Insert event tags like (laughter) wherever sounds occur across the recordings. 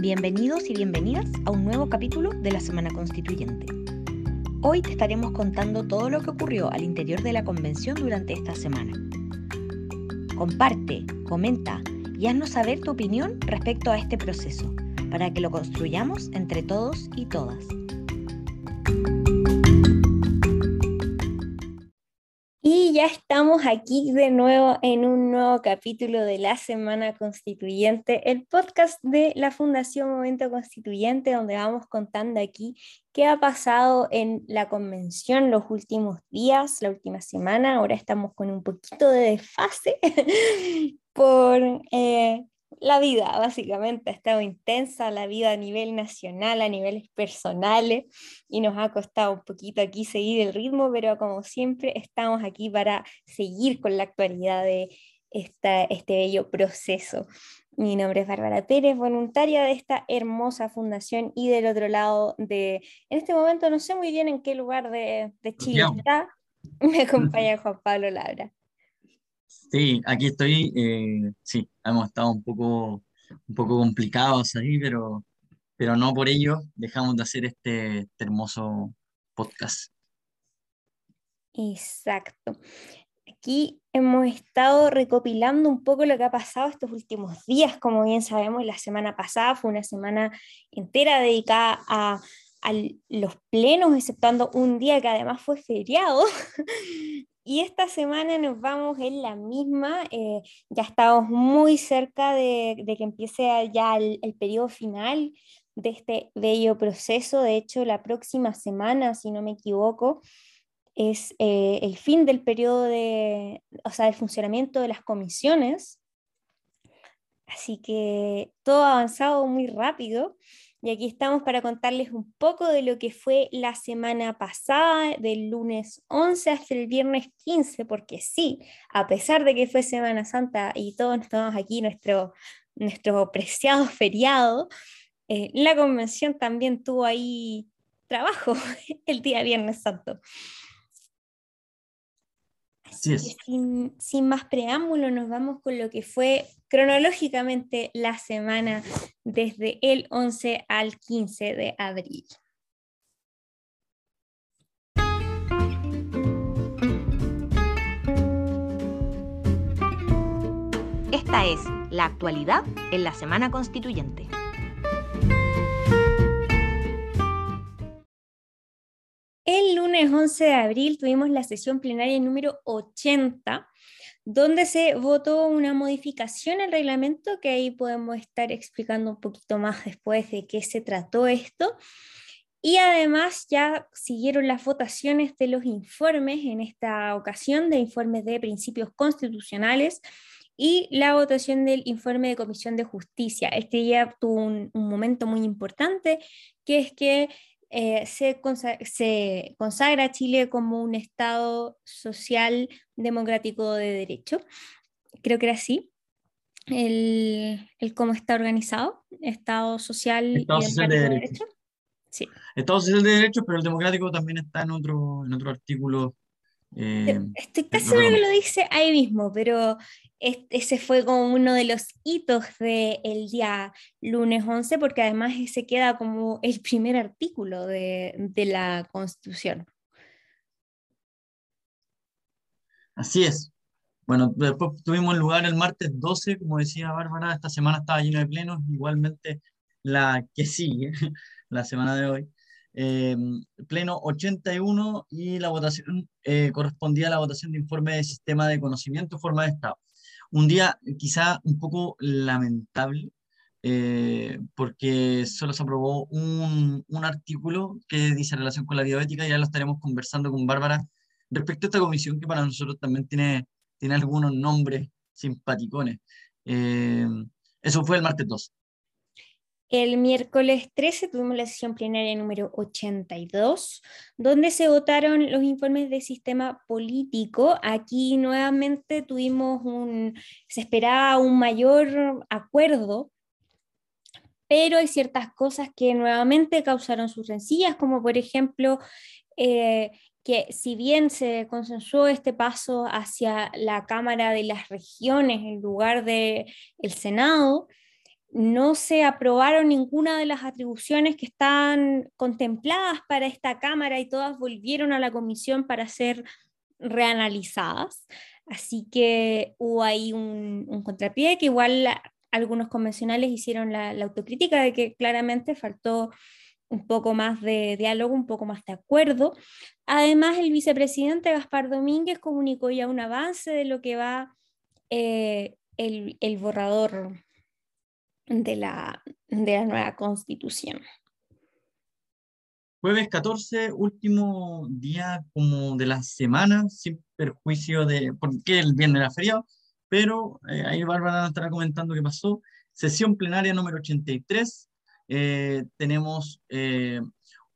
Bienvenidos y bienvenidas a un nuevo capítulo de la Semana Constituyente. Hoy te estaremos contando todo lo que ocurrió al interior de la convención durante esta semana. Comparte, comenta y haznos saber tu opinión respecto a este proceso, para que lo construyamos entre todos y todas. Aquí de nuevo en un nuevo capítulo de la Semana Constituyente, el podcast de la Fundación Momento Constituyente, donde vamos contando aquí qué ha pasado en la convención los últimos días, la última semana. Ahora estamos con un poquito de desfase (laughs) por eh, la vida, básicamente, ha estado intensa la vida a nivel nacional, a niveles personales, y nos ha costado un poquito aquí seguir el ritmo, pero como siempre estamos aquí para seguir con la actualidad de esta, este bello proceso. Mi nombre es Bárbara Pérez, voluntaria de esta hermosa fundación y del otro lado de, en este momento no sé muy bien en qué lugar de, de Chile está, (laughs) me acompaña Juan Pablo Labra. Sí, aquí estoy. Eh, sí, hemos estado un poco, un poco complicados ahí, pero, pero no por ello dejamos de hacer este, este hermoso podcast. Exacto. Aquí hemos estado recopilando un poco lo que ha pasado estos últimos días. Como bien sabemos, la semana pasada fue una semana entera dedicada a, a los plenos, exceptuando un día que además fue feriado. (laughs) Y esta semana nos vamos en la misma, eh, ya estamos muy cerca de, que empiece ya el, periodo final de este bello proceso. De hecho, la próxima semana, si no me equivoco, es eh, el fin del periodo de, o sea, del funcionamiento de las comisiones. Así que todo ha avanzado muy rápido. Y aquí estamos para contarles un poco de lo que fue la semana pasada, del lunes 11 hasta el viernes 15, porque sí, a pesar de que fue Semana Santa y todos estamos aquí, nuestro, nuestro preciado (laughs) feriado, eh, la convención también tuvo ahí trabajo (laughs) el día Viernes Santo. Sin, sin, más preámbulo, nos vamos con lo que fue cronológicamente la semana desde el 11 al 15 de abril. Esta es la actualidad en la Semana Constituyente. El lunes 11 de abril tuvimos la sesión plenaria número 80 donde se votó una modificación al reglamento, que ahí podemos estar explicando un poquito más después de qué se trató esto. Y además ya siguieron las votaciones de los informes, en esta ocasión de informes de principios constitucionales y la votación del informe de Comisión de Justicia. Este ya tuvo un momento muy importante, que es que eh, se, consagra, a Chile como un Estado social democrático de derecho. Creo que era así. El, cómo está organizado, Estado social, Estado social de, derecho. Sí. Estado social de derecho, pero el democrático también está en otro, en otro artículo. Eh, Estoy casi seguro que lo dice ahí mismo, pero ese fue como uno de los hitos del día lunes 11, porque además se queda como el primer artículo de, de la Constitución. Así es. Bueno, después tuvimos lugar el martes 12, como decía Bárbara, esta semana estaba lleno de plenos, igualmente la que sigue, (laughs) la semana de hoy. Eh, pleno 81 y la votación eh, correspondía a la votación de informe de sistema de conocimiento, forma de Estado. Un día quizá un poco lamentable, eh, porque solo se aprobó un, un, artículo que dice relación con la bioética, ya lo estaremos conversando con Bárbara respecto a esta comisión que para nosotros también tiene, tiene algunos nombres simpaticones. Eh, eso fue el martes 2. El miércoles 13 tuvimos la sesión plenaria número 82, donde se votaron los informes de sistema político. Aquí nuevamente tuvimos un, se esperaba un mayor acuerdo, pero hay ciertas cosas que nuevamente causaron sus rencillas, como por ejemplo eh, que si bien se consensuó este paso hacia la Cámara de las Regiones en lugar del el Senado, no se aprobaron ninguna de las atribuciones que estaban contempladas para esta Cámara y todas volvieron a la comisión para ser reanalizadas. Así que hubo ahí un, un contrapié que igual algunos convencionales hicieron la, autocrítica de que claramente faltó un poco más de diálogo, un poco más de acuerdo. Además, el vicepresidente Gaspar Domínguez comunicó ya un avance de lo que va eh, el, borrador de la, de la nueva constitución. Jueves 14, último día como de la semana, sin perjuicio de, porque el viernes era feriado, pero eh, ahí Bárbara estará comentando qué pasó. Sesión plenaria número 83, eh, tenemos eh,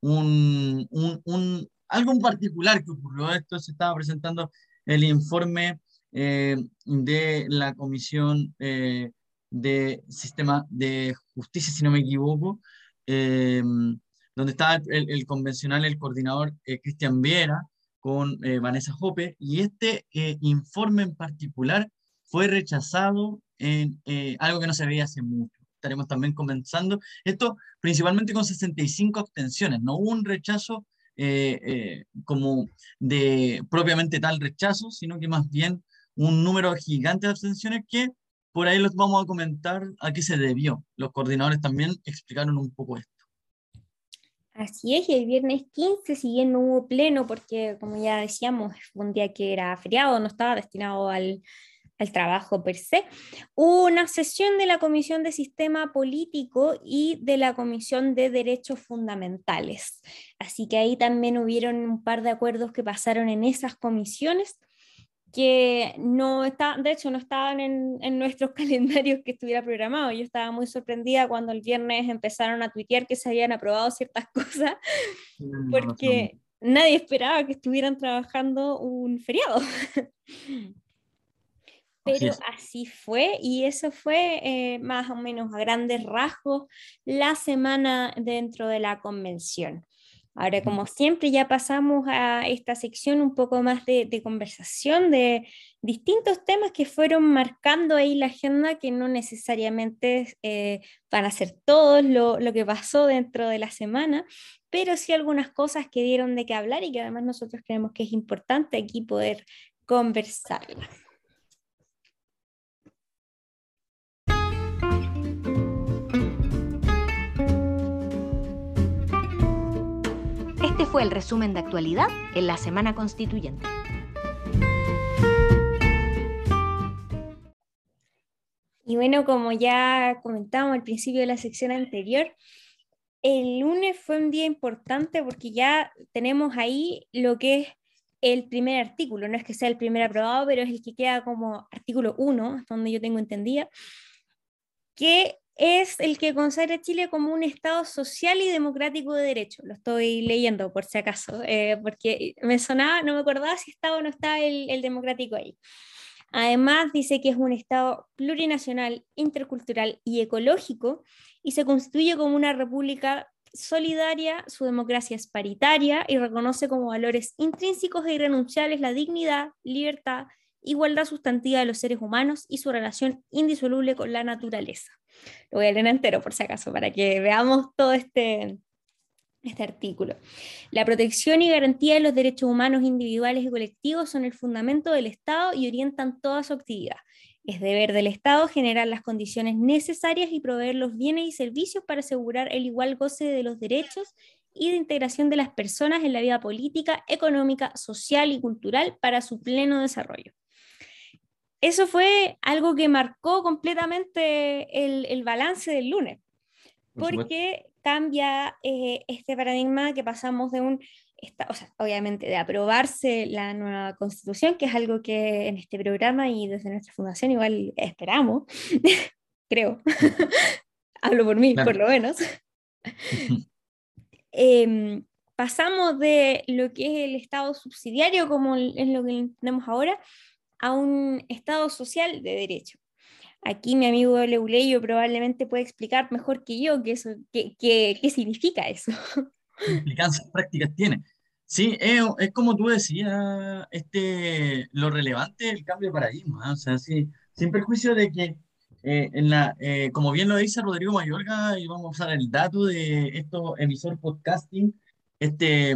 un, un, un, algo en particular que ocurrió. Esto se estaba presentando el informe de la Comisión de Sistema de Justicia, si no me equivoco, donde estaba el, el, convencional, el coordinador Cristian Viera con Vanessa Jope, y este informe en particular fue rechazado en eh, algo que no se veía hace mucho. Estaremos también comenzando esto principalmente con 65 abstenciones. No hubo un rechazo eh, eh, como de propiamente tal rechazo, sino que más bien un número gigante de abstenciones que por ahí los vamos a comentar a qué se debió. Los coordinadores también explicaron un poco esto. Así es, y el viernes 15, si bien no hubo pleno, porque como ya decíamos, fue un día que era feriado, no estaba destinado al, el trabajo per se, una sesión de la Comisión de Sistema Político y de la Comisión de Derechos Fundamentales. Así que ahí también hubieron un par de acuerdos que pasaron en esas comisiones que no está, de hecho no estaban en, en, nuestros (laughs) calendarios que estuviera programado. Yo estaba muy sorprendida cuando el viernes empezaron a tuitear que se habían aprobado ciertas (laughs) cosas, porque nadie esperaba que estuvieran trabajando un feriado. pero así, fue y eso fue eh, más o menos a grandes rasgos la semana dentro de la convención. Ahora, como siempre, ya pasamos a esta sección un poco más de, conversación de distintos temas que fueron marcando ahí la agenda, que no necesariamente eh, van a ser todos lo, lo, que pasó dentro de la semana, pero sí algunas cosas que dieron de qué hablar y que además nosotros creemos que es importante aquí poder conversarlas. Fue el resumen de actualidad en la Semana Constituyente. Y bueno, como ya comentábamos al principio de la sección anterior, el lunes fue un día importante porque ya tenemos ahí lo que es el primer artículo, no es que sea el primer aprobado, pero es el que queda como artículo 1, donde yo tengo entendida, que es el que consagra Chile como un Estado social y democrático de derecho. Lo estoy leyendo por si acaso, eh, porque me sonaba, no me acordaba si estaba o no estaba el, el democrático ahí. Además, dice que es un Estado plurinacional, intercultural y ecológico y se constituye como una república solidaria, su democracia es paritaria y reconoce como valores intrínsecos e irrenunciables la dignidad, libertad, igualdad sustantiva de los seres humanos y su relación indisoluble con la naturaleza. Lo voy a leer entero por si acaso, para que veamos todo este, este artículo. La protección y garantía de los derechos humanos individuales y colectivos son el fundamento del Estado y orientan toda su actividad. Es deber del Estado generar las condiciones necesarias y proveer los bienes y servicios para asegurar el igual goce de los derechos y de integración de las personas en la vida política, económica, social y cultural para su pleno desarrollo eso fue algo que marcó completamente el, el balance del lunes, porque cambia eh, este paradigma que pasamos de un, o sea, obviamente de aprobarse la nueva constitución, que es algo que en este programa y desde nuestra fundación igual esperamos, (laughs) creo, (laughs) hablo por mí, por lo menos. (laughs) Em, pasamos de lo que es el Estado subsidiario, como es lo que tenemos ahora, a un Estado social de derecho. Aquí mi amigo Leuleyo probablemente puede explicar mejor que yo qué, significa eso. ¿Qué implicancias prácticas tiene? Sí, es, es, como tú decías, este, lo relevante es el cambio de paradigma. ¿ah? O sea, sí, sin perjuicio de que eh, en la, eh, como bien lo dice Rodrigo Mayorga, y vamos a usar el dato de esto, emisor podcasting, este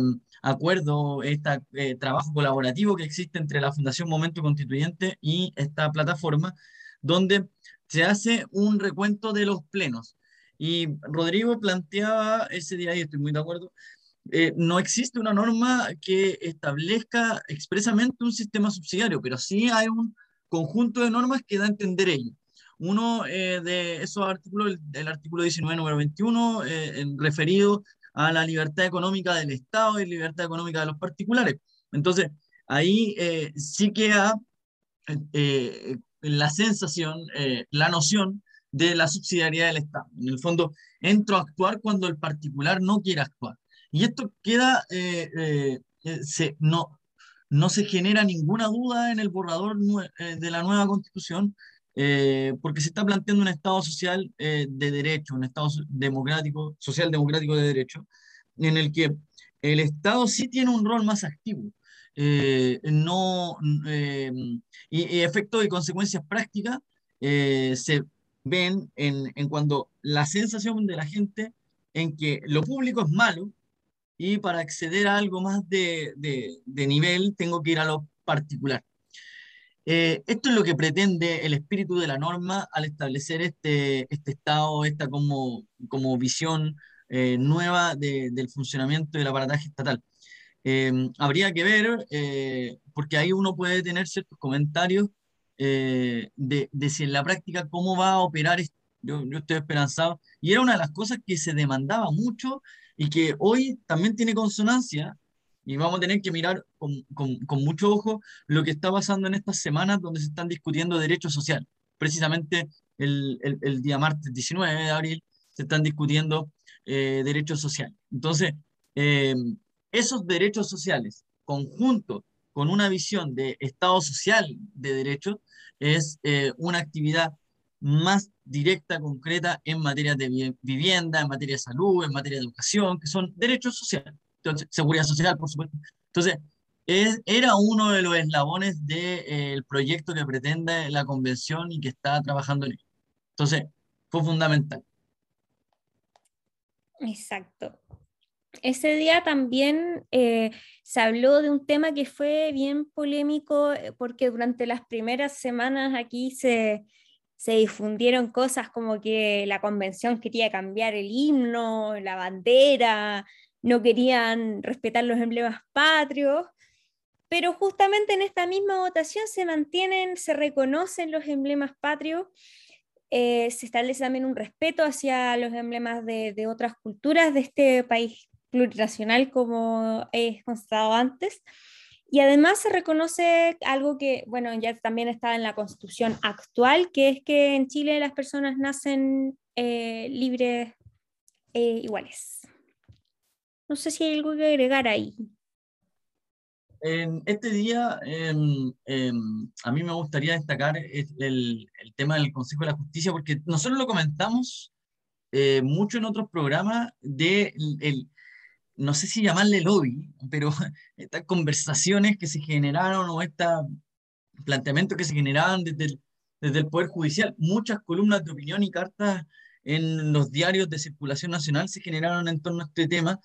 acuerdo, este trabajo colaborativo que existe entre la Fundación Momento Constituyente y esta plataforma, donde se hace un recuento de los plenos. Y Rodrigo planteaba ese día, y estoy muy de acuerdo, no existe una norma que establezca expresamente un sistema subsidiario, pero sí hay un conjunto de normas que da a entender ello. Uno eh, de esos artículos, el, artículo 19, número 21, eh, referido a la libertad económica del Estado y libertad económica de los particulares. Entonces, ahí eh, sí queda la sensación, la noción de la subsidiariedad del Estado. En el fondo, entro a actuar cuando el particular no quiere actuar. Y esto queda, se, no, no se genera ninguna duda en el borrador de la nueva constitución, eh, porque se está planteando un Estado social eh, de derecho, un Estado democrático, social democrático de derecho, en el que el Estado sí tiene un rol más activo. Eh, no, y, efectos y consecuencias prácticas se ven en, en cuando la sensación de la gente en que lo público es malo y para acceder a algo más de, de, de nivel tengo que ir a lo particular. Eh, esto es lo que pretende el espíritu de la norma al establecer este, este estado, esta como, como visión eh, nueva del funcionamiento del aparataje estatal. Eh, habría que ver, porque ahí uno puede tener ciertos comentarios de, de, si en la práctica cómo va a operar esto. Yo, yo estoy esperanzado. Y era una de las cosas que se demandaba mucho y que hoy también tiene consonancia y vamos a tener que mirar con, con, con, mucho ojo lo que está pasando en estas semanas donde se están discutiendo derechos sociales. Precisamente el, el, día martes 19 de abril se están discutiendo eh, derechos sociales. Entonces, eh, esos derechos sociales, conjunto con una visión de Estado social de derechos, es eh, una actividad más directa, concreta en materia de vivienda, en materia de salud, en materia de educación, que son derechos sociales seguridad social, por supuesto. Entonces, es, era uno de los eslabones del proyecto que pretende la convención y que está trabajando en él. Entonces, fue fundamental. Exacto. Ese día también eh, se habló de un tema que fue bien polémico eh, porque durante las primeras semanas aquí se, se difundieron cosas como que la convención quería cambiar el himno, la bandera, no querían respetar los emblemas patrios, pero justamente en esta misma votación se mantienen, se reconocen los emblemas patrios, eh, se establece también un respeto hacia los emblemas de, otras culturas de este país plurinacional, como he constatado antes. Y además se reconoce algo que, bueno, ya también está en la constitución actual, que es que en Chile las personas nacen eh, libres e iguales. No sé si hay algo que agregar ahí. En este día, em, em, a mí me gustaría destacar el, tema del Consejo de la Justicia, porque nosotros lo comentamos eh, mucho en otros programas de el, no sé si llamarle lobby, pero (laughs) estas conversaciones que se generaron o estos planteamientos que se generaban desde el Poder Judicial, muchas columnas de opinión y cartas en los diarios de circulación nacional se generaron en torno a este tema,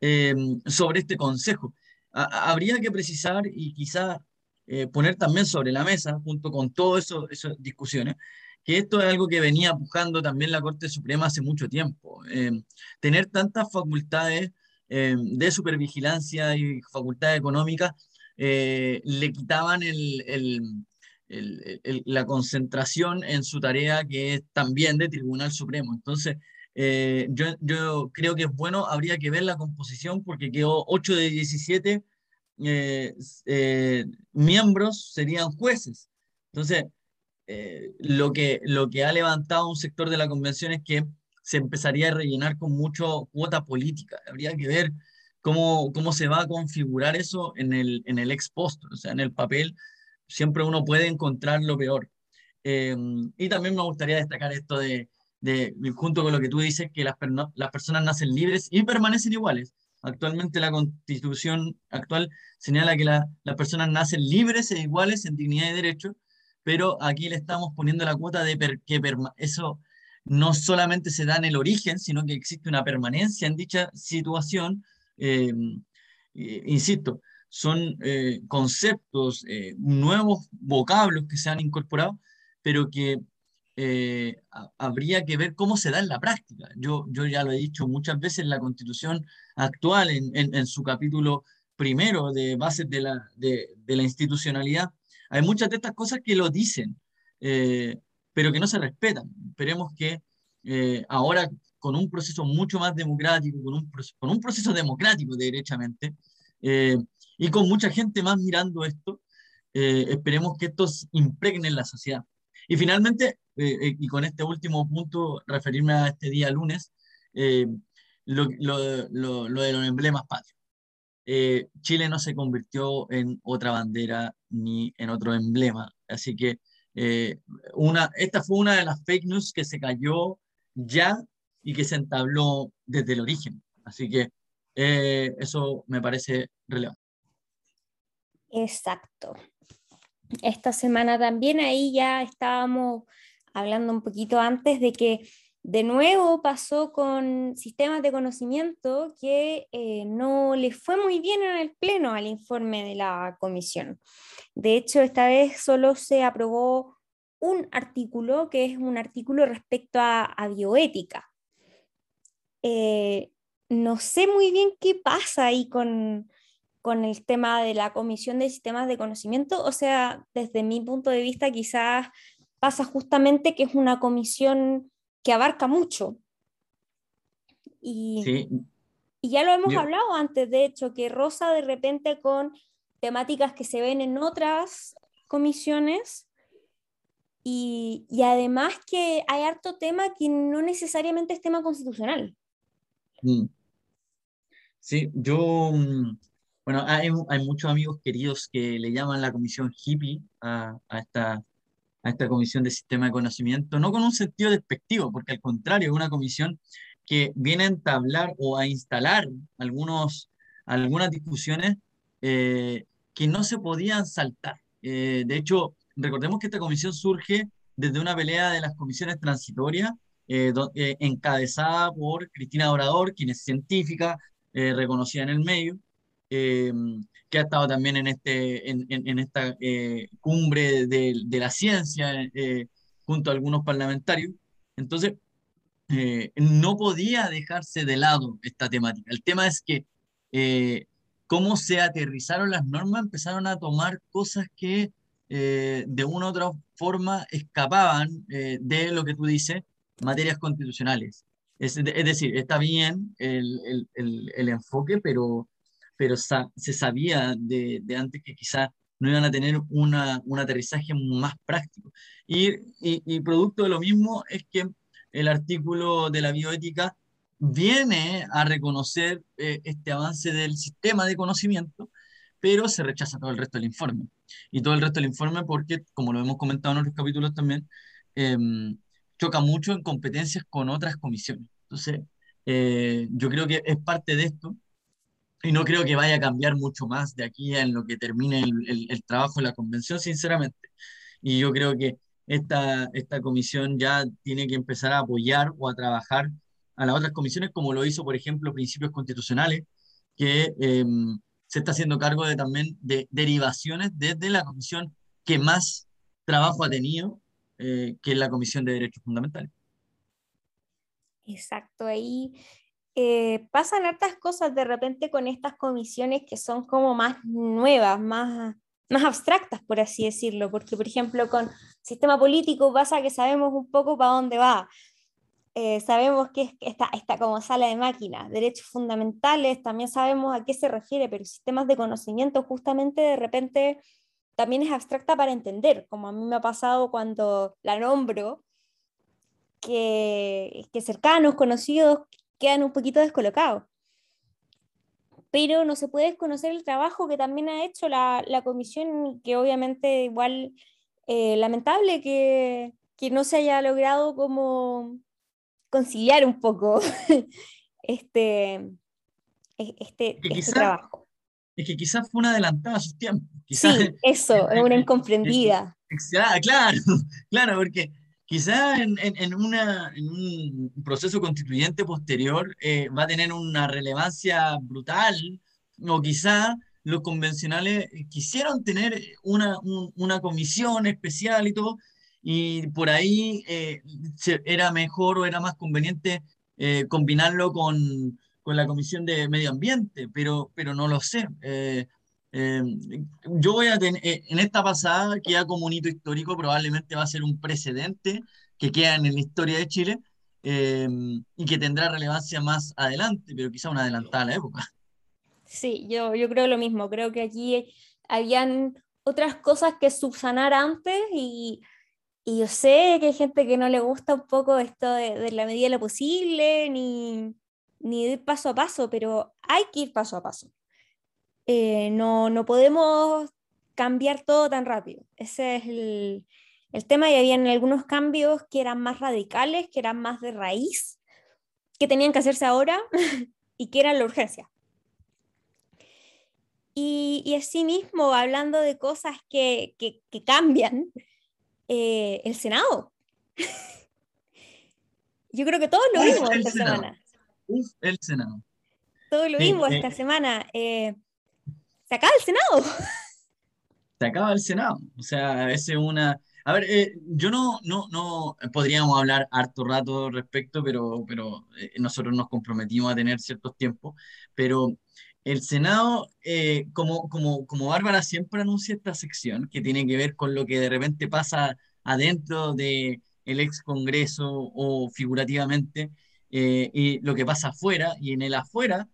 Em, sobre este consejo. habría que precisar y quizá eh, poner también sobre la mesa, junto con todas esas discusiones, que esto es algo que venía empujando también la Corte Suprema hace mucho tiempo. Em, tener tantas facultades em, de supervigilancia y facultades económicas eh, le quitaban el, el, la concentración en su tarea que es también de Tribunal Supremo. Entonces, eh, yo, yo, creo que es bueno, habría que ver la composición porque quedó 8 de 17 eh, eh, miembros serían jueces. Entonces, lo, que, lo que ha levantado un sector de la convención es que se empezaría a rellenar con mucho cuota política. Habría que ver cómo, cómo se va a configurar eso en el, en el ex post, o sea, en el papel. Siempre uno puede encontrar lo peor. y también me gustaría destacar esto de, junto con lo que tú dices, que las, personas nacen libres y permanecen iguales. Actualmente la constitución actual señala que las personas nacen libres e iguales en dignidad y derecho, pero aquí le estamos poniendo la cuota de que eso no solamente se da en el origen, sino que existe una permanencia en dicha situación. Eh, insisto, son eh, conceptos, eh, nuevos vocablos que se han incorporado, pero que habría que ver cómo se da en la práctica. Yo, yo ya lo he dicho muchas veces, la constitución actual, en, en, su capítulo primero de bases de la, de, de la institucionalidad, hay muchas de estas cosas que lo dicen, pero que no se respetan. Esperemos que eh, ahora con un proceso mucho más democrático, con un, con un proceso democrático derechamente, eh, y con mucha gente más mirando esto, eh, esperemos que esto impregne en la sociedad. Y finalmente, y con este último punto, referirme a este día lunes, lo, lo, lo, lo, de los emblemas patrios. Chile no se convirtió en otra bandera ni en otro emblema, así que eh, una, esta fue una de las fake news que se cayó ya y que se entabló desde el origen. Así que eh, eso me parece relevante. Exacto. Esta semana también ahí ya estábamos hablando un poquito antes de que de nuevo pasó con sistemas de conocimiento que eh, no le fue muy bien en el pleno al informe de la comisión. De hecho, esta vez solo se aprobó un artículo, que es un artículo respecto a, bioética. Eh, no sé muy bien qué pasa ahí con, con el tema de la Comisión de Sistemas de Conocimiento. O sea, desde mi punto de vista, quizás pasa justamente que es una comisión que abarca mucho. Y, y ya lo hemos hablado antes, de hecho, que rosa de repente con temáticas que se ven en otras comisiones y, y, además que hay harto tema que no necesariamente es tema constitucional. Mm. Sí, yo, mm, bueno, hay, hay, muchos amigos queridos que le llaman la comisión hippie a, a, esta, a esta comisión de sistema de conocimiento, no con un sentido despectivo, porque al contrario, es una comisión que viene a entablar o a instalar algunos, algunas discusiones eh, que no se podían saltar. Eh, de hecho, recordemos que esta comisión surge desde una pelea de las comisiones transitorias, eh, eh, encabezada por Cristina Dorador, quien es científica, reconocida en el medio, que ha estado también en, este, en, en, esta cumbre de, de, la ciencia junto a algunos parlamentarios. Entonces, no podía dejarse de lado esta temática. El tema es que cómo se aterrizaron las normas, empezaron a tomar cosas que eh, de una u otra forma escapaban eh, de lo que tú dices, materias constitucionales. Es, decir, está bien el, el, el, enfoque, pero, pero se sabía de, de antes que quizás no iban a tener una, un aterrizaje más práctico. Y, y, y producto de lo mismo es que el artículo de la bioética viene a reconocer eh, este avance del sistema de conocimiento, pero se rechaza todo el resto del informe. Y todo el resto del informe porque, como lo hemos comentado en otros capítulos también, em, choca mucho en competencias con otras comisiones. Entonces, eh, yo creo que es parte de esto y no creo que vaya a cambiar mucho más de aquí en lo que termine el, el, trabajo de la convención, sinceramente. Y yo creo que esta, esta comisión ya tiene que empezar a apoyar o a trabajar a las otras comisiones, como lo hizo, por ejemplo, Principios Constitucionales, que em, se está haciendo cargo de, también de derivaciones desde la comisión que más trabajo ha tenido, eh, que es la Comisión de Derechos Fundamentales. Exacto, ahí eh, pasan hartas cosas de repente con estas comisiones que son como más nuevas, más, más abstractas, por así decirlo, porque por ejemplo con sistema político pasa que sabemos un poco para dónde va, eh, sabemos que está, está como sala de máquina, derechos fundamentales, también sabemos a qué se refiere, pero sistemas de conocimiento justamente de repente también es abstracta para entender, como a mí me ha pasado cuando la nombro, que, que cercanos, conocidos, quedan un poquito descolocados. Pero no se puede desconocer el trabajo que también ha hecho la, la comisión, que obviamente igual eh, lamentable que, que no se haya logrado como conciliar un poco (laughs) este, este, este trabajo. Es que quizás fue una adelantada a sus tiempos. sí, (laughs) eso, es una incomprendida. Claro, (laughs) claro, porque quizá en, en, una, en un proceso constituyente posterior eh, va a tener una relevancia brutal, o quizá los convencionales quisieron tener una, una comisión especial y todo, y por ahí eh, era mejor o era más conveniente eh, combinarlo con, con, la Comisión de Medio Ambiente, pero, pero no lo sé. Eh, yo voy a tener, en esta pasada queda como un hito histórico, probablemente va a ser un precedente que queda en la historia de Chile y que tendrá relevancia más adelante, pero quizá una adelantada a la época. Sí, yo, yo creo lo mismo, creo que aquí habían otras cosas que subsanar antes y, y yo sé que hay gente que no le gusta un poco esto de, la medida de lo posible, ni, ni ir paso a paso, pero hay que ir paso a paso. Eh, no, no podemos cambiar todo tan rápido. Ese es el, el tema y habían algunos cambios que eran más radicales, que eran más de raíz, que tenían que hacerse ahora (laughs) y que eran la urgencia. Y, y asimismo, hablando de cosas que, que, cambian, eh, el Senado. (laughs) Yo creo que todos lo vimos esta semana. el Senado. Todos lo vimos esta eh, semana. Eh, se acaba el Senado. Se acaba el Senado. O sea, es una... A ver, yo no, no, no podríamos hablar harto rato respecto, pero, pero nosotros nos comprometimos a tener ciertos tiempos. Pero el Senado, eh, como, como, como Bárbara siempre anuncia esta sección, que tiene que ver con lo que de repente pasa adentro del el ex Congreso o figurativamente, eh, y lo que pasa afuera, y en el afuera,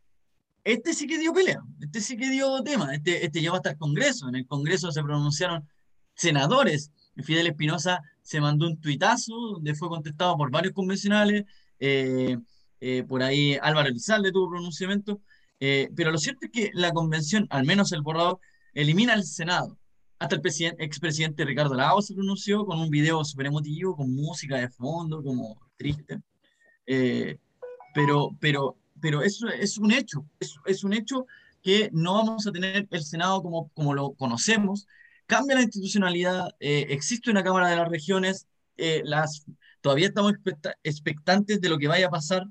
este sí que dio pelea, este sí que dio tema, este, este llevó hasta el Congreso, en el Congreso se pronunciaron senadores, Fidel Espinosa se mandó un tuitazo donde fue contestado por varios convencionales, eh, por ahí Álvaro Elizalde tuvo pronunciamiento, eh, pero lo cierto es que la convención, al menos el borrador, elimina el Senado. Hasta el expresidente Ricardo Lagos se pronunció con un video súper emotivo, con música de fondo, como triste. Eh, pero, pero, pero eso es un hecho, es, es, un hecho que no vamos a tener el Senado como, como lo conocemos. Cambia la institucionalidad, eh, existe una Cámara de las Regiones, las, todavía estamos expectantes de lo que vaya a pasar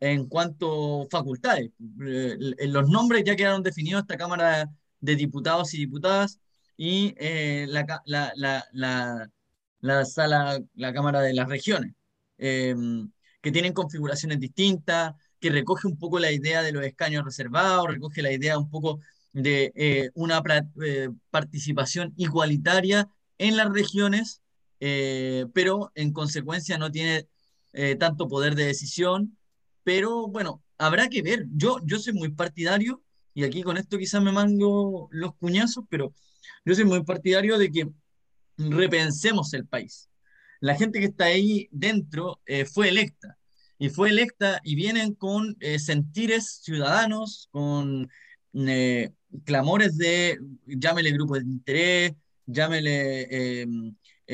en cuanto a facultades. Eh, los nombres ya quedaron definidos esta Cámara de Diputados y Diputadas y eh, la, la, la, la, sala, la Cámara de las Regiones, em, que tienen configuraciones distintas, que recoge un poco la idea de los escaños reservados, recoge la idea un poco de eh, una participación igualitaria en las regiones, pero en consecuencia no tiene tanto poder de decisión pero bueno, habrá que ver. Yo, yo soy muy partidario, y aquí con esto quizás me mango los cuñazos, pero yo soy muy partidario de que repensemos el país. La gente que está ahí dentro eh, fue electa, y fue electa y vienen con eh, sentires ciudadanos, con eh, clamores de, llámele grupos de interés, llámele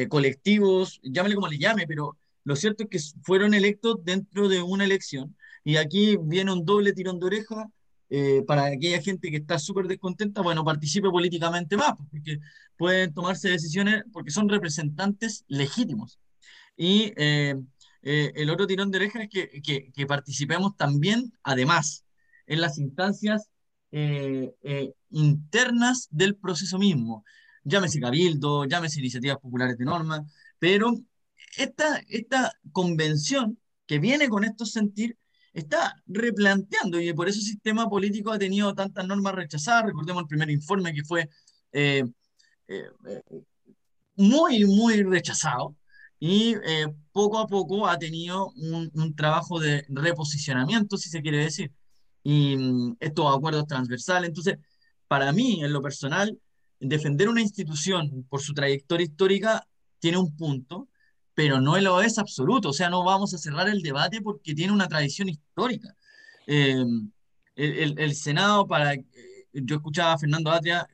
colectivos, llámele como le llame, pero lo cierto es que fueron electos dentro de una elección y aquí viene un doble tirón de oreja eh, para aquella gente que está súper descontenta, bueno, participe políticamente más, pues, porque pueden tomarse decisiones porque son representantes legítimos. Y eh, eh, el otro tirón de oreja es que, que, que, participemos también, además, en las instancias internas del proceso mismo. Llámese cabildo, llámese iniciativas populares de norma, pero esta, esta convención que viene con estos sentir está replanteando y por eso el sistema político ha tenido tantas normas rechazadas. Recordemos el primer informe que fue eh, eh, muy, muy rechazado y eh, poco a poco ha tenido un, un, trabajo de reposicionamiento, si se quiere decir, y mm, estos acuerdos transversales. Entonces, para mí, en lo personal, defender una institución por su trayectoria histórica tiene un punto, pero no lo es absoluto, o sea, no vamos a cerrar el debate porque tiene una tradición histórica. Eh, el, el, Senado, para, eh, yo escuchaba a Fernando Atria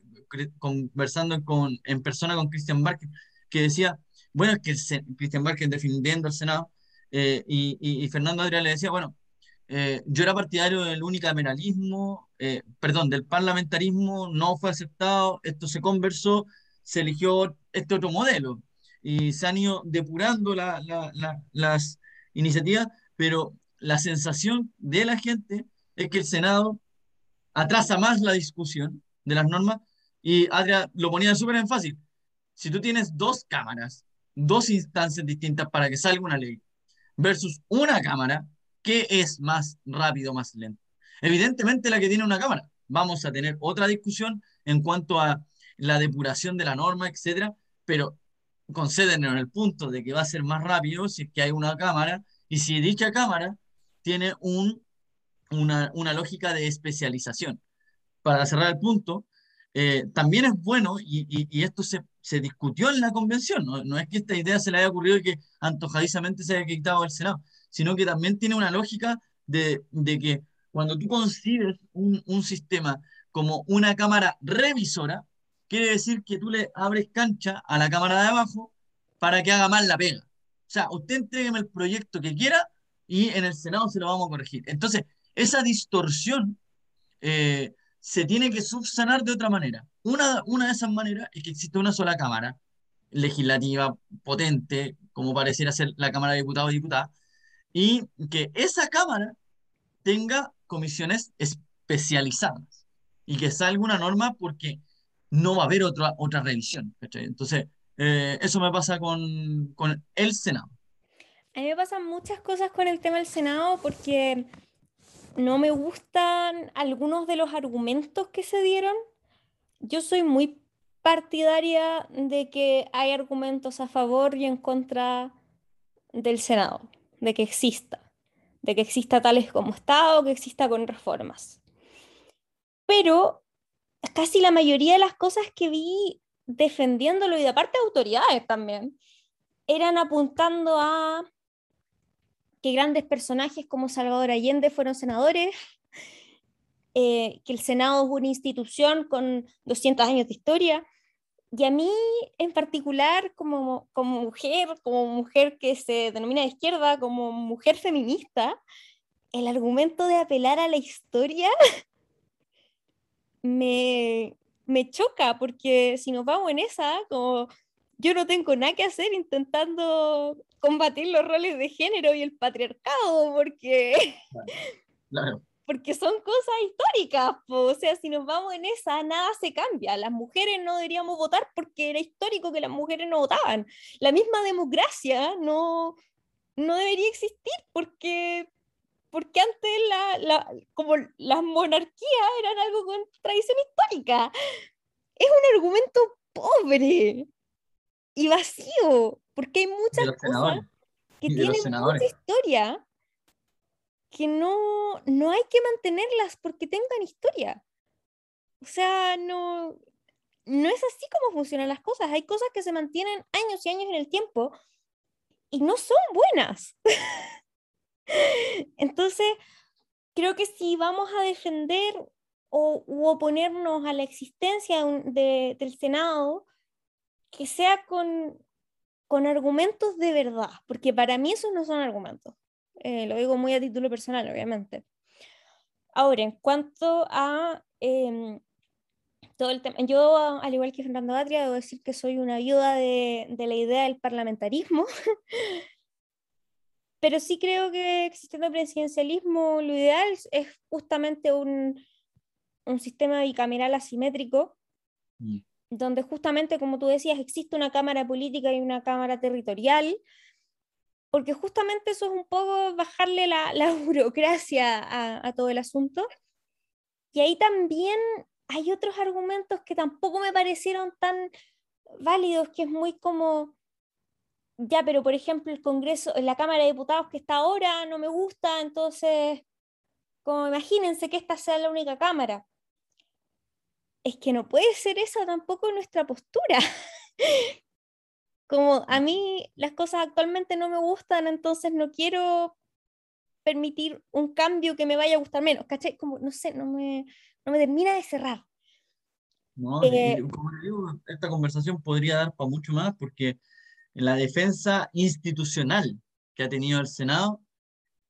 conversando con, en persona con Christian Barker, que decía, bueno, es que Christian Barker defendiendo al Senado, eh, y, y, Fernando Atria le decía, bueno, yo era partidario del unicameralismo, perdón, del parlamentarismo, no fue aceptado, esto se conversó, se eligió este otro modelo y se han ido depurando las iniciativas, pero la sensación de la gente es que el Senado atrasa más la discusión de las normas y Adria lo ponía súper en fácil. Si tú tienes dos cámaras, dos instancias distintas para que salga una ley, versus una cámara, ¿qué es más rápido, más lento? Evidentemente la que tiene una cámara. Vamos a tener otra discusión en cuanto a la depuración de la norma, etcétera, pero conceden en el punto de que va a ser más rápido si es que hay una cámara y si dicha cámara tiene un, una, una lógica de especialización. Para cerrar el punto, eh, también es bueno, y, y, esto se, se, discutió en la convención, ¿no? no, es que esta idea se le haya ocurrido y que antojadizamente se haya quitado el Senado, sino que también tiene una lógica de, de que cuando tú concibes un, un, sistema como una cámara revisora, quiere decir que tú le abres cancha a la cámara de abajo para que haga mal la pega. O sea, usted entregueme el proyecto que quiera y en el Senado se lo vamos a corregir. Entonces, esa distorsión eh, se tiene que subsanar de otra manera. Una, una de esas maneras es que existe una sola Cámara legislativa potente, como pareciera ser la Cámara de Diputados y Diputadas, y que esa Cámara tenga comisiones especializadas y que salga una norma porque no va a haber otra, otra revisión. Entonces, eh, eso me pasa con, con el Senado. A mí me pasan muchas cosas con el tema del Senado porque no me gustan algunos de los argumentos que se dieron. Yo soy muy partidaria de que hay argumentos a favor y en contra del Senado, de que exista, de que exista tales como está o que exista con reformas. Pero casi la mayoría de las cosas que vi defendiéndolo y de parte de autoridades también, eran apuntando a que grandes personajes como Salvador Allende fueron senadores, (laughs) eh, que el Senado es una institución con 200 años de historia. Y a mí en particular, como, como mujer, como mujer que se denomina de izquierda, como mujer feminista, el argumento de apelar a la historia (laughs) me, me choca, porque si nos vamos en esa, como yo no tengo nada que hacer intentando combatir los roles de género y el patriarcado, porque, (laughs) porque son cosas históricas. O sea, si nos vamos en esa, nada se cambia. Las mujeres no deberíamos votar porque era histórico que las mujeres no votaban. La misma democracia no, no debería existir porque, porque antes la, la, como las monarquías eran algo con tradición histórica. Es un argumento pobre y vacío, porque hay muchas cosas que tienen mucha historia que no, no hay que mantenerlas porque tengan historia. O sea, no, no es así como funcionan las cosas. Hay cosas que se mantienen años y años en el tiempo y no son buenas. (laughs) (laughs) Entonces, creo que si vamos a defender o oponernos a la existencia de, del Senado, que sea con, con argumentos de verdad, porque para mí esos no son argumentos. Eh, lo digo muy a título personal, obviamente. Ahora, en cuanto a em, todo el tema, yo, al igual que Fernando Atria, debo decir que soy una ayuda de, de la idea del parlamentarismo, (laughs) pero sí creo que existiendo el presidencialismo, lo ideal es justamente un, un sistema bicameral asimétrico, mm donde justamente, como tú decías, existe una cámara política y una cámara territorial, porque justamente eso es un poco bajarle la, la (laughs) burocracia a, a, todo el asunto. Y ahí también hay otros argumentos que tampoco me parecieron tan válidos, que es muy como, ya, pero por ejemplo el Congreso, la Cámara de Diputados que está ahora no me gusta, entonces, como imagínense que esta sea la única Cámara es que no puede ser esa tampoco nuestra postura. (laughs) Como a mí las cosas actualmente no me gustan, entonces no quiero permitir un cambio que me vaya a gustar menos, ¿cachai? Como, no sé, no me, no me termina de cerrar. No, eh, como digo, esta conversación podría dar para mucho más porque la defensa institucional que ha tenido el Senado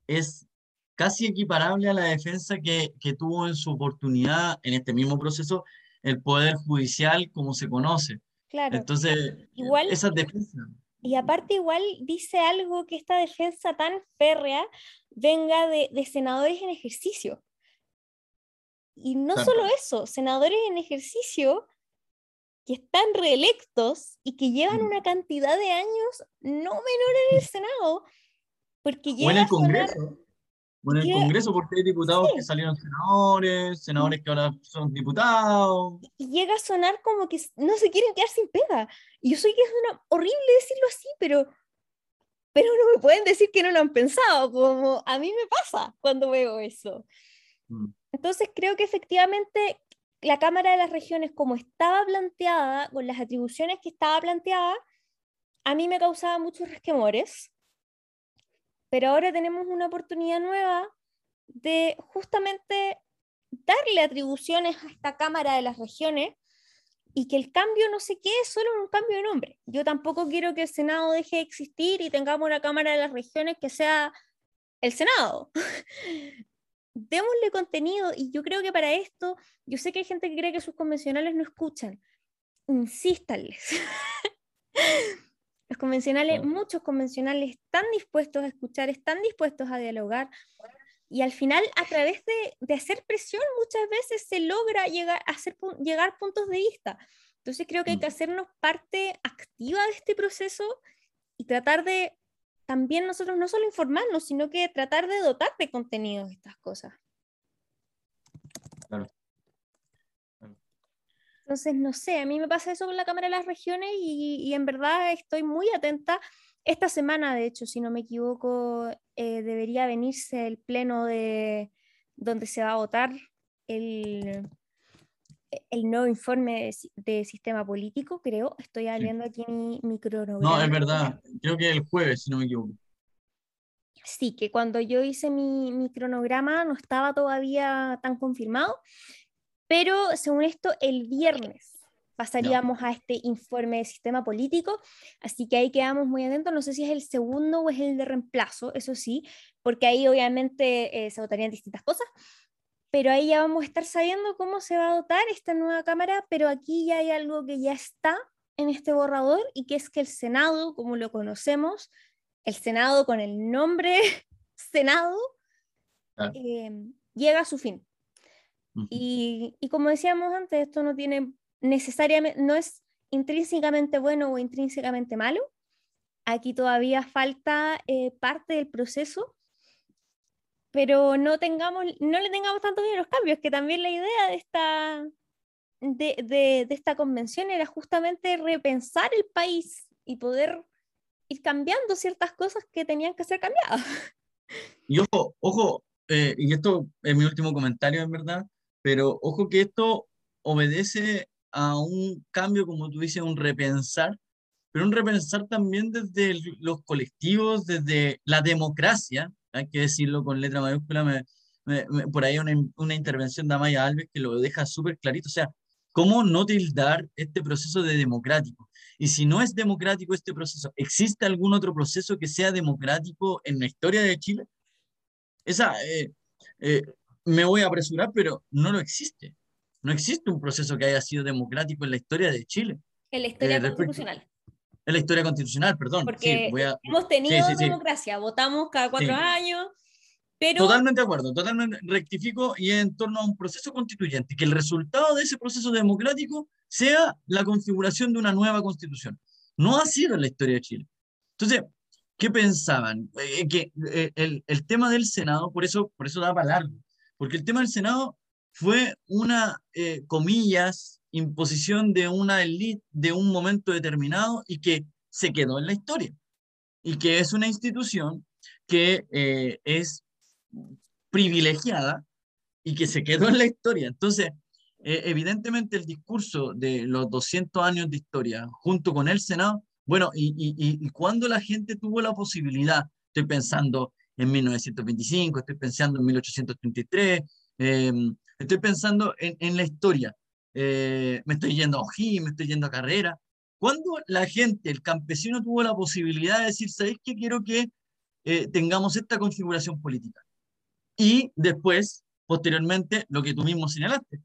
es casi equiparable a la defensa que, que tuvo en su oportunidad en este mismo proceso el Poder Judicial como se conoce. Claro. Entonces, igual, esa defensa. Y aparte igual dice algo que esta defensa tan férrea venga de, de senadores en ejercicio. Y no solo eso, senadores en ejercicio que están reelectos y que llevan mm. una cantidad de años no menor en el (laughs) Senado. Porque o en el Congreso. O en el Congreso, porque hay diputados que salieron senadores, senadores que ahora son diputados. Y llega a sonar como que no se quieren quedar sin pega. Y yo sé que es una, horrible decirlo así, pero, pero no me pueden decir que no lo han pensado, como a mí me pasa cuando veo eso. Mm. Entonces creo que efectivamente la Cámara de las Regiones, como estaba planteada, con las atribuciones que estaba planteada, a mí me causaba muchos resquemores, pero ahora tenemos una oportunidad nueva de justamente darle atribuciones a esta Cámara de las Regiones y que el cambio no se quede solo en un cambio de nombre. Yo tampoco quiero que el Senado deje de existir y tengamos una Cámara de las Regiones que sea el Senado. (laughs) démosle contenido y yo creo que para esto, yo sé que hay gente que cree que sus convencionales no escuchan, insístanles. (laughs) Los convencionales, muchos convencionales están dispuestos a escuchar, están dispuestos a dialogar y al final a través de, de hacer presión muchas veces se logra llegar hacer, llegar puntos de vista. Entonces creo que hay que mm. hacernos parte activa de este proceso y tratar de también nosotros no solo informarnos, sino que tratar de dotar de contenido estas cosas. Claro. Entonces, no sé, a mí me pasa eso con la Cámara de las Regiones y, en verdad estoy muy atenta. Esta semana, de hecho, si no me equivoco, eh, debería venirse el pleno de donde se va a votar el, el nuevo informe de, sistema político, creo. Estoy abriendo aquí mi, mi, cronograma. No, es verdad. Creo que el jueves, si no me equivoco. Sí, que cuando yo hice mi, mi cronograma no estaba todavía tan confirmado, pero según esto, el viernes pasaríamos a este informe de sistema político, así que ahí quedamos muy atentos, no sé si es el segundo o es el de reemplazo, eso sí, porque ahí obviamente eh, se votarían distintas cosas, pero ahí ya vamos a estar sabiendo cómo se va a dotar esta nueva Cámara, pero aquí ya hay algo que ya está en este borrador y que es que el Senado, como lo conocemos, el Senado con el nombre (laughs) Senado, ah. em, llega a su fin. y, y, como decíamos antes, esto no tiene necesariamente, no es intrínsecamente bueno o intrínsecamente malo. Aquí todavía falta eh, parte del proceso pero no, tengamos, no le tengamos tanto miedo a los cambios, que también la idea de esta, de, de, de, esta convención era justamente repensar el país y poder ir cambiando ciertas cosas que tenían que ser cambiadas. (laughs) Y ojo, ojo, eh, y esto es mi último comentario en verdad, pero ojo que esto obedece a un cambio, como tú dices, un repensar, pero un repensar también desde los colectivos, desde la democracia, hay que decirlo con letra mayúscula, por ahí una, una intervención de Amaya Alves que lo deja súper clarito, o sea, ¿cómo no tildar este proceso de democrático? Y si no es democrático este proceso, ¿existe algún otro proceso que sea democrático en la historia de Chile? Esa, eh, eh, me voy a apresurar, pero no lo existe. No existe un proceso que haya sido democrático en la historia de Chile. En la historia eh, constitucional. Es la historia constitucional, perdón. Porque hemos tenido democracia, votamos cada cuatro años, pero... Totalmente de acuerdo, totalmente rectifico y en torno a un proceso constituyente, que el resultado de ese proceso democrático sea la configuración de una nueva constitución. No ha sido en la historia de Chile. Entonces, ¿qué pensaban? Eh, que eh, el, el, tema del Senado, por eso, por eso da para largo, porque el tema del Senado fue una, eh, comillas, imposición de una élite de un momento determinado y que se quedó en la historia. Y que es una institución que eh, es privilegiada y que se quedó en la historia. Entonces, eh, evidentemente el discurso de los 200 años de historia junto con el Senado, bueno, y, y, cuando la gente tuvo la posibilidad, estoy pensando en 1925, estoy pensando en 1833, estoy pensando en, en la historia, eh, me estoy yendo a O'Higgins, me estoy yendo a carrera. Cuando la gente, el campesino tuvo la posibilidad de decir, ¿sabéis qué? Quiero que eh, tengamos esta configuración política. Y después, posteriormente, lo que tú mismo señalaste,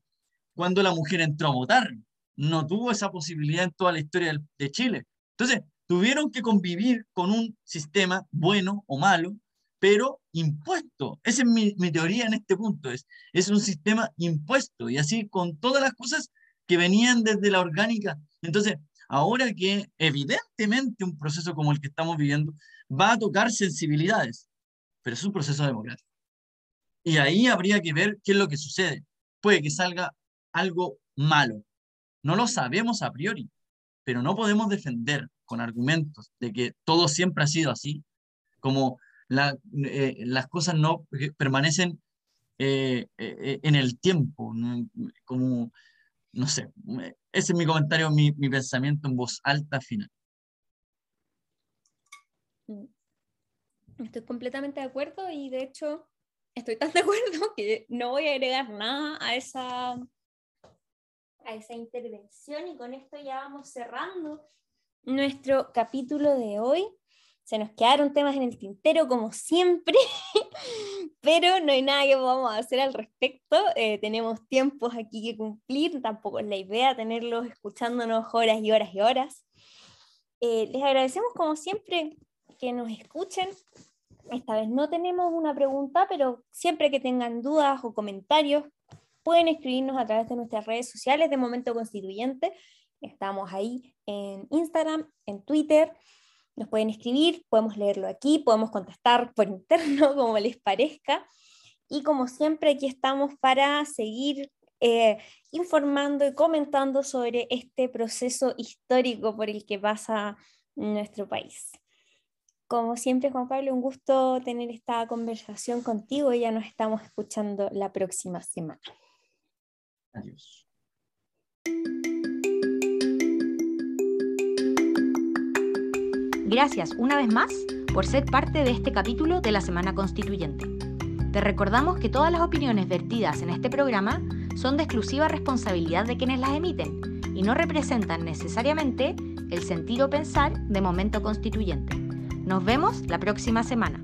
cuando la mujer entró a votar, no tuvo esa posibilidad en toda la historia de Chile. Entonces, tuvieron que convivir con un sistema bueno o malo, pero impuesto. Esa es mi, teoría en este punto. Es, es un sistema impuesto y así con todas las cosas que venían desde la orgánica. Entonces, ahora que evidentemente un proceso como el que estamos viviendo va a tocar sensibilidades, pero es un proceso democrático. Y ahí habría que ver qué es lo que sucede. Puede que salga algo malo. No lo sabemos a priori, pero no podemos defender con argumentos de que todo siempre ha sido así, como eh, las cosas no permanecen eh, eh, en el tiempo, como, no sé, ese es mi comentario, mi, mi pensamiento en voz alta final. Mm. Estoy completamente de acuerdo y de hecho estoy tan de acuerdo que no voy a agregar nada a esa, a esa intervención y con esto ya vamos cerrando nuestro capítulo de hoy. Se nos quedaron temas en el tintero como siempre, (laughs) pero no hay nada que podamos hacer al respecto. Eh, tenemos tiempos aquí que cumplir, tampoco es la idea tenerlos escuchándonos horas y horas y horas. Eh, les agradecemos como siempre que nos escuchen. Esta vez no tenemos una pregunta, pero siempre que tengan dudas o comentarios, pueden escribirnos a través de nuestras redes sociales de Momento Constituyente. Estamos ahí en Instagram, en Twitter. Nos pueden escribir, podemos leerlo aquí, podemos contestar por interno, (laughs) como les parezca. Y como siempre, aquí estamos para seguir eh, informando y comentando sobre este proceso histórico por el que pasa nuestro país. Como siempre, Juan Pablo, un gusto tener esta conversación contigo y ya nos estamos escuchando la próxima semana. Adiós. Gracias una vez más por ser parte de este capítulo de la Semana Constituyente. Te recordamos que todas las opiniones vertidas en este programa son de exclusiva responsabilidad de quienes las emiten y no representan necesariamente el sentir o pensar de momento constituyente. Nos vemos la próxima semana.